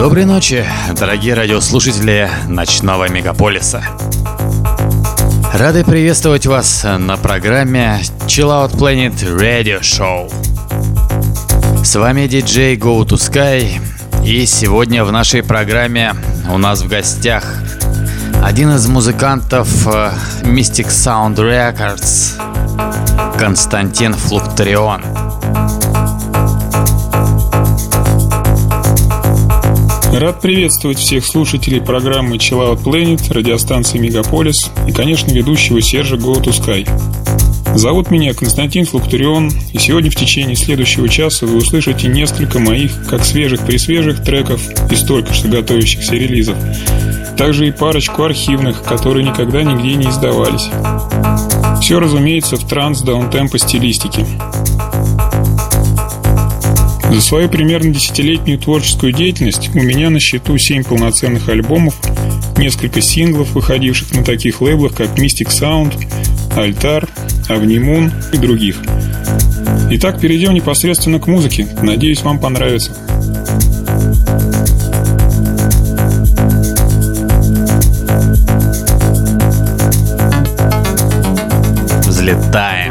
Доброй ночи, дорогие радиослушатели ночного мегаполиса. Рады приветствовать вас на программе Chill Out Planet Radio Show. С вами диджей Go to Sky, и сегодня в нашей программе у нас в гостях один из музыкантов э, Mystic Sound Records, Константин Флуктарион. Рад приветствовать всех слушателей программы Chill Out Planet, радиостанции Мегаполис и, конечно, ведущего Сержа Sky. Зовут меня Константин Флуктурион, и сегодня в течение следующего часа вы услышите несколько моих как свежих-пресвежих треков из только что готовящихся релизов, также и парочку архивных, которые никогда нигде не издавались. Все, разумеется, в транс-даунтемпо стилистике. За свою примерно десятилетнюю творческую деятельность у меня на счету 7 полноценных альбомов, несколько синглов, выходивших на таких лейблах, как Mystic Sound, Altar, Avnimun и других. Итак, перейдем непосредственно к музыке. Надеюсь, вам понравится. Взлетаем.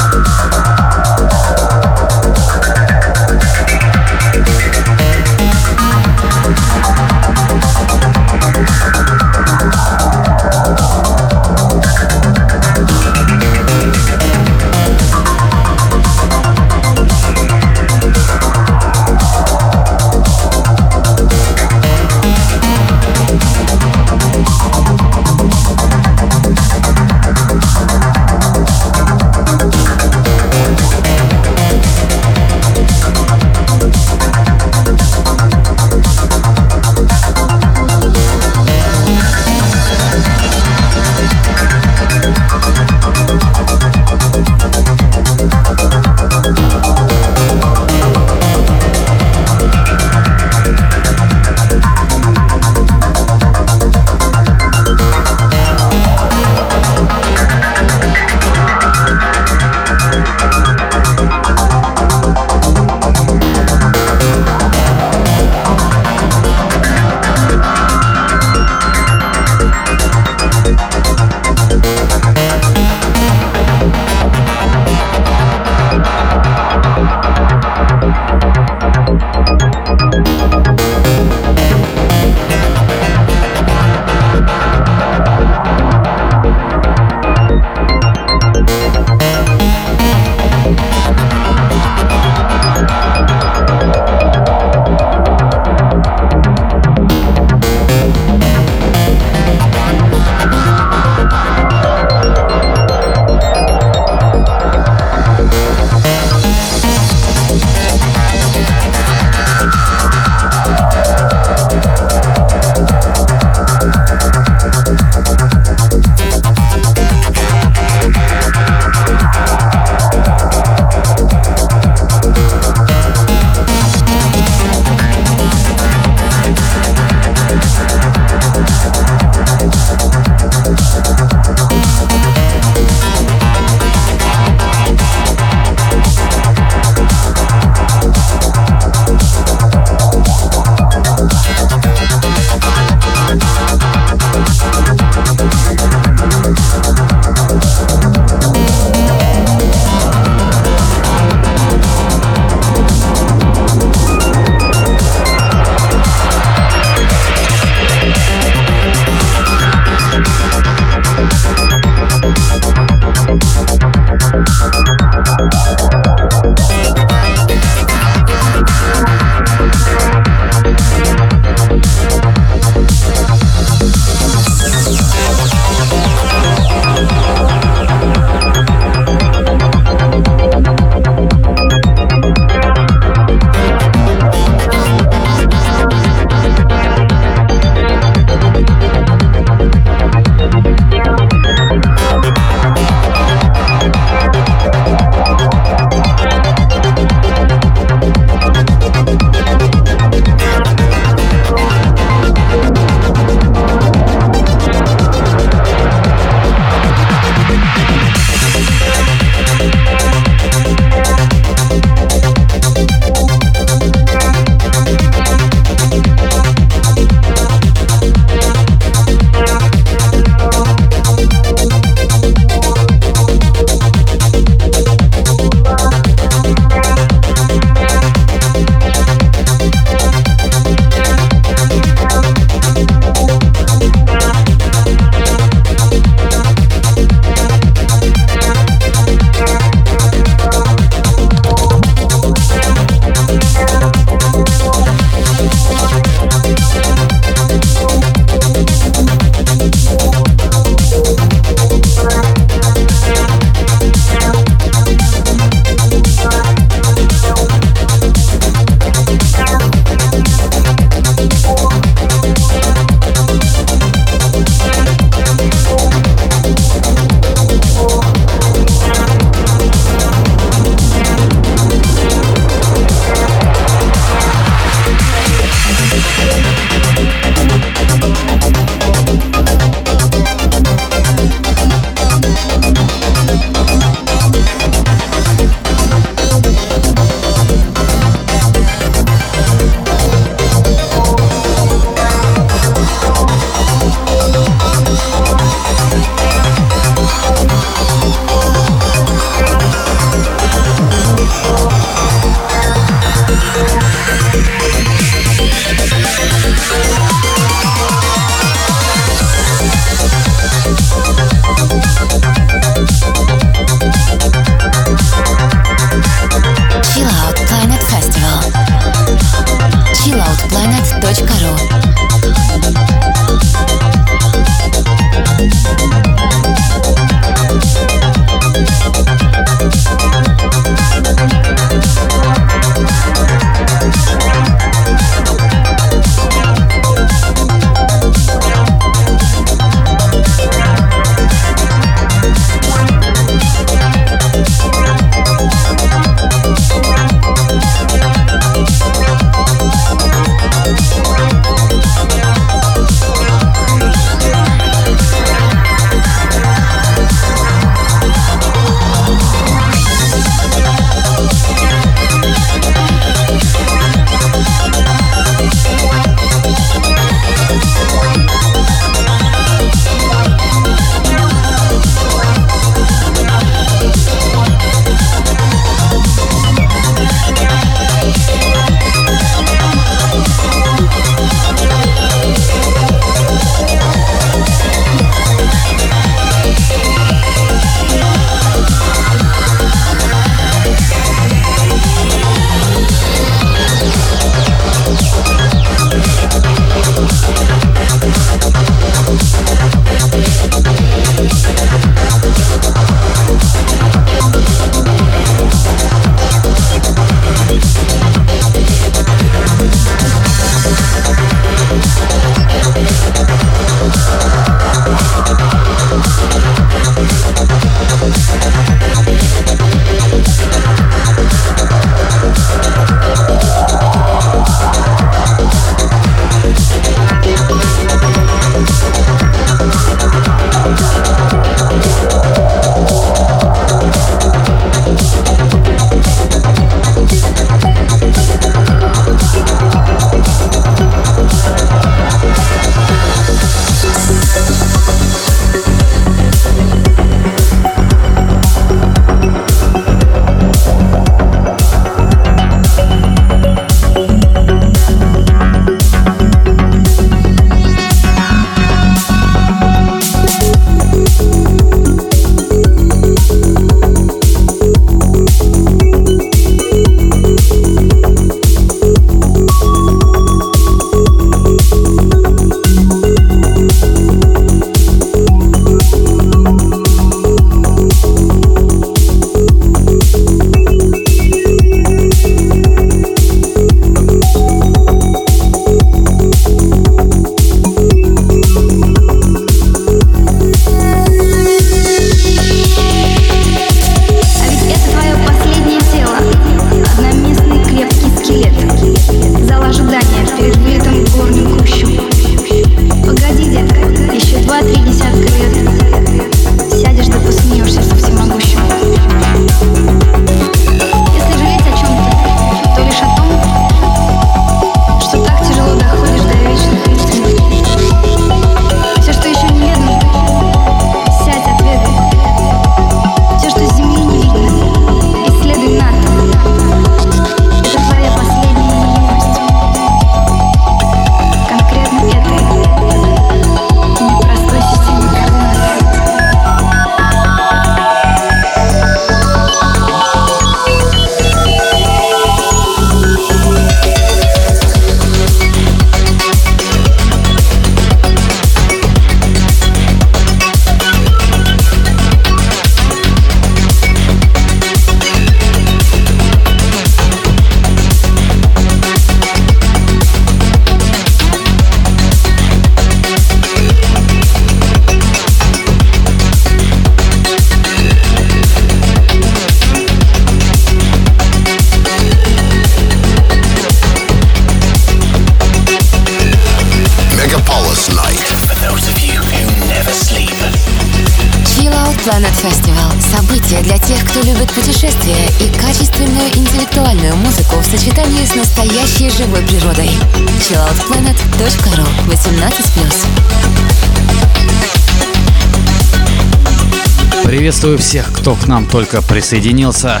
Кто к нам только присоединился.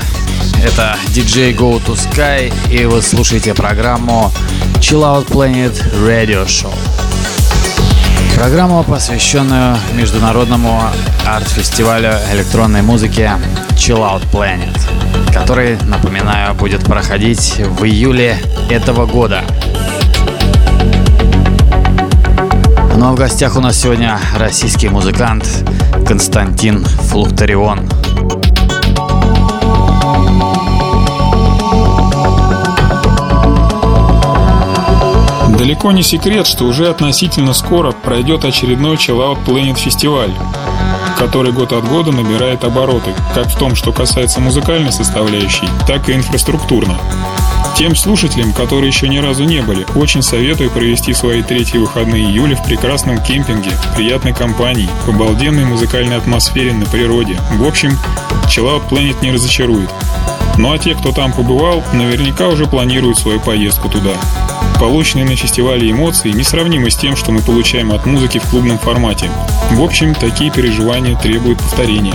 Это DJ Go to Sky, и вы слушаете программу Chill Out Planet Radio Show. Программу, посвященную международному арт-фестивалю электронной музыки Chill Out Planet, который, напоминаю, будет проходить в июле этого года. Ну а в гостях у нас сегодня российский музыкант Константин Флуктарион. Далеко не секрет, что уже относительно скоро пройдет очередной Chill Out Planet фестиваль, который год от года набирает обороты, как в том, что касается музыкальной составляющей, так и инфраструктурно. Тем слушателям, которые еще ни разу не были, очень советую провести свои третьи выходные июля в прекрасном кемпинге, приятной компании, в обалденной музыкальной атмосфере на природе. В общем, Chill Out Planet не разочарует. Ну а те, кто там побывал, наверняка уже планируют свою поездку туда. Полученные на фестивале эмоции несравнимы с тем, что мы получаем от музыки в клубном формате. В общем, такие переживания требуют повторения.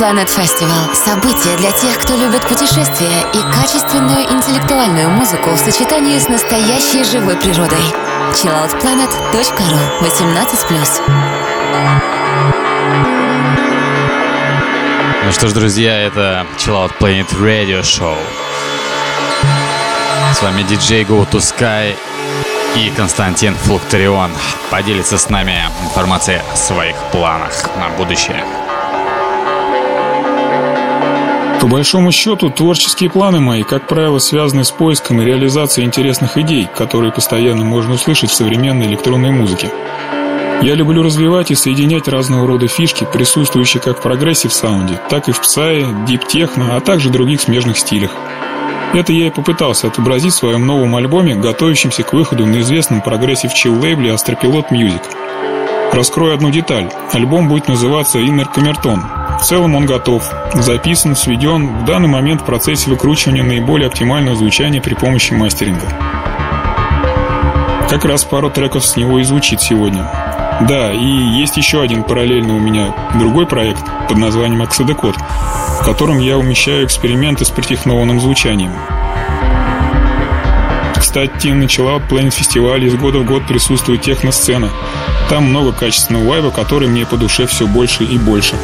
Planet Festival – событие для тех, кто любит путешествия и качественную интеллектуальную музыку в сочетании с настоящей живой природой. chilloutplanet.ru 18+. Ну что ж, друзья, это Chill Out Planet Radio Show. С вами диджей Go to Sky и Константин Флукторион поделится с нами информацией о своих планах на будущее. По большому счету, творческие планы мои, как правило, связаны с поиском и реализацией интересных идей, которые постоянно можно услышать в современной электронной музыке. Я люблю развивать и соединять разного рода фишки, присутствующие как в progressive саунде, так и в psy е, deep техно, а также других смежных стилях. Это я и попытался отобразить в своем новом альбоме, готовящемся к выходу на известном progressive chill лейбле Astropilot Music. Раскрою одну деталь. Альбом будет называться Inner Камертон. В целом он готов, записан, сведен, в данный момент в процессе выкручивания наиболее оптимального звучания при помощи мастеринга. Как раз пару треков с него и звучит сегодня. Да, и есть еще один параллельный у меня другой проект под названием Оксидокод, в котором я умещаю эксперименты с притехнованным звучанием. Кстати, начала Planet фестиваль из года в год присутствует техносцена. Там много качественного вайба, который мне по душе все больше и больше.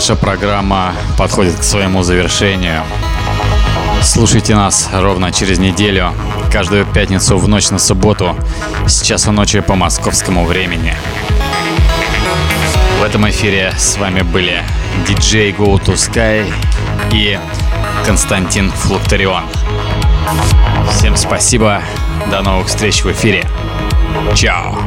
Наша программа подходит к своему завершению. Слушайте нас ровно через неделю, каждую пятницу в ночь на субботу, с часу ночи по московскому времени. В этом эфире с вами были диджей Go to Sky и Константин Флукторион. Всем спасибо, до новых встреч в эфире. Чао!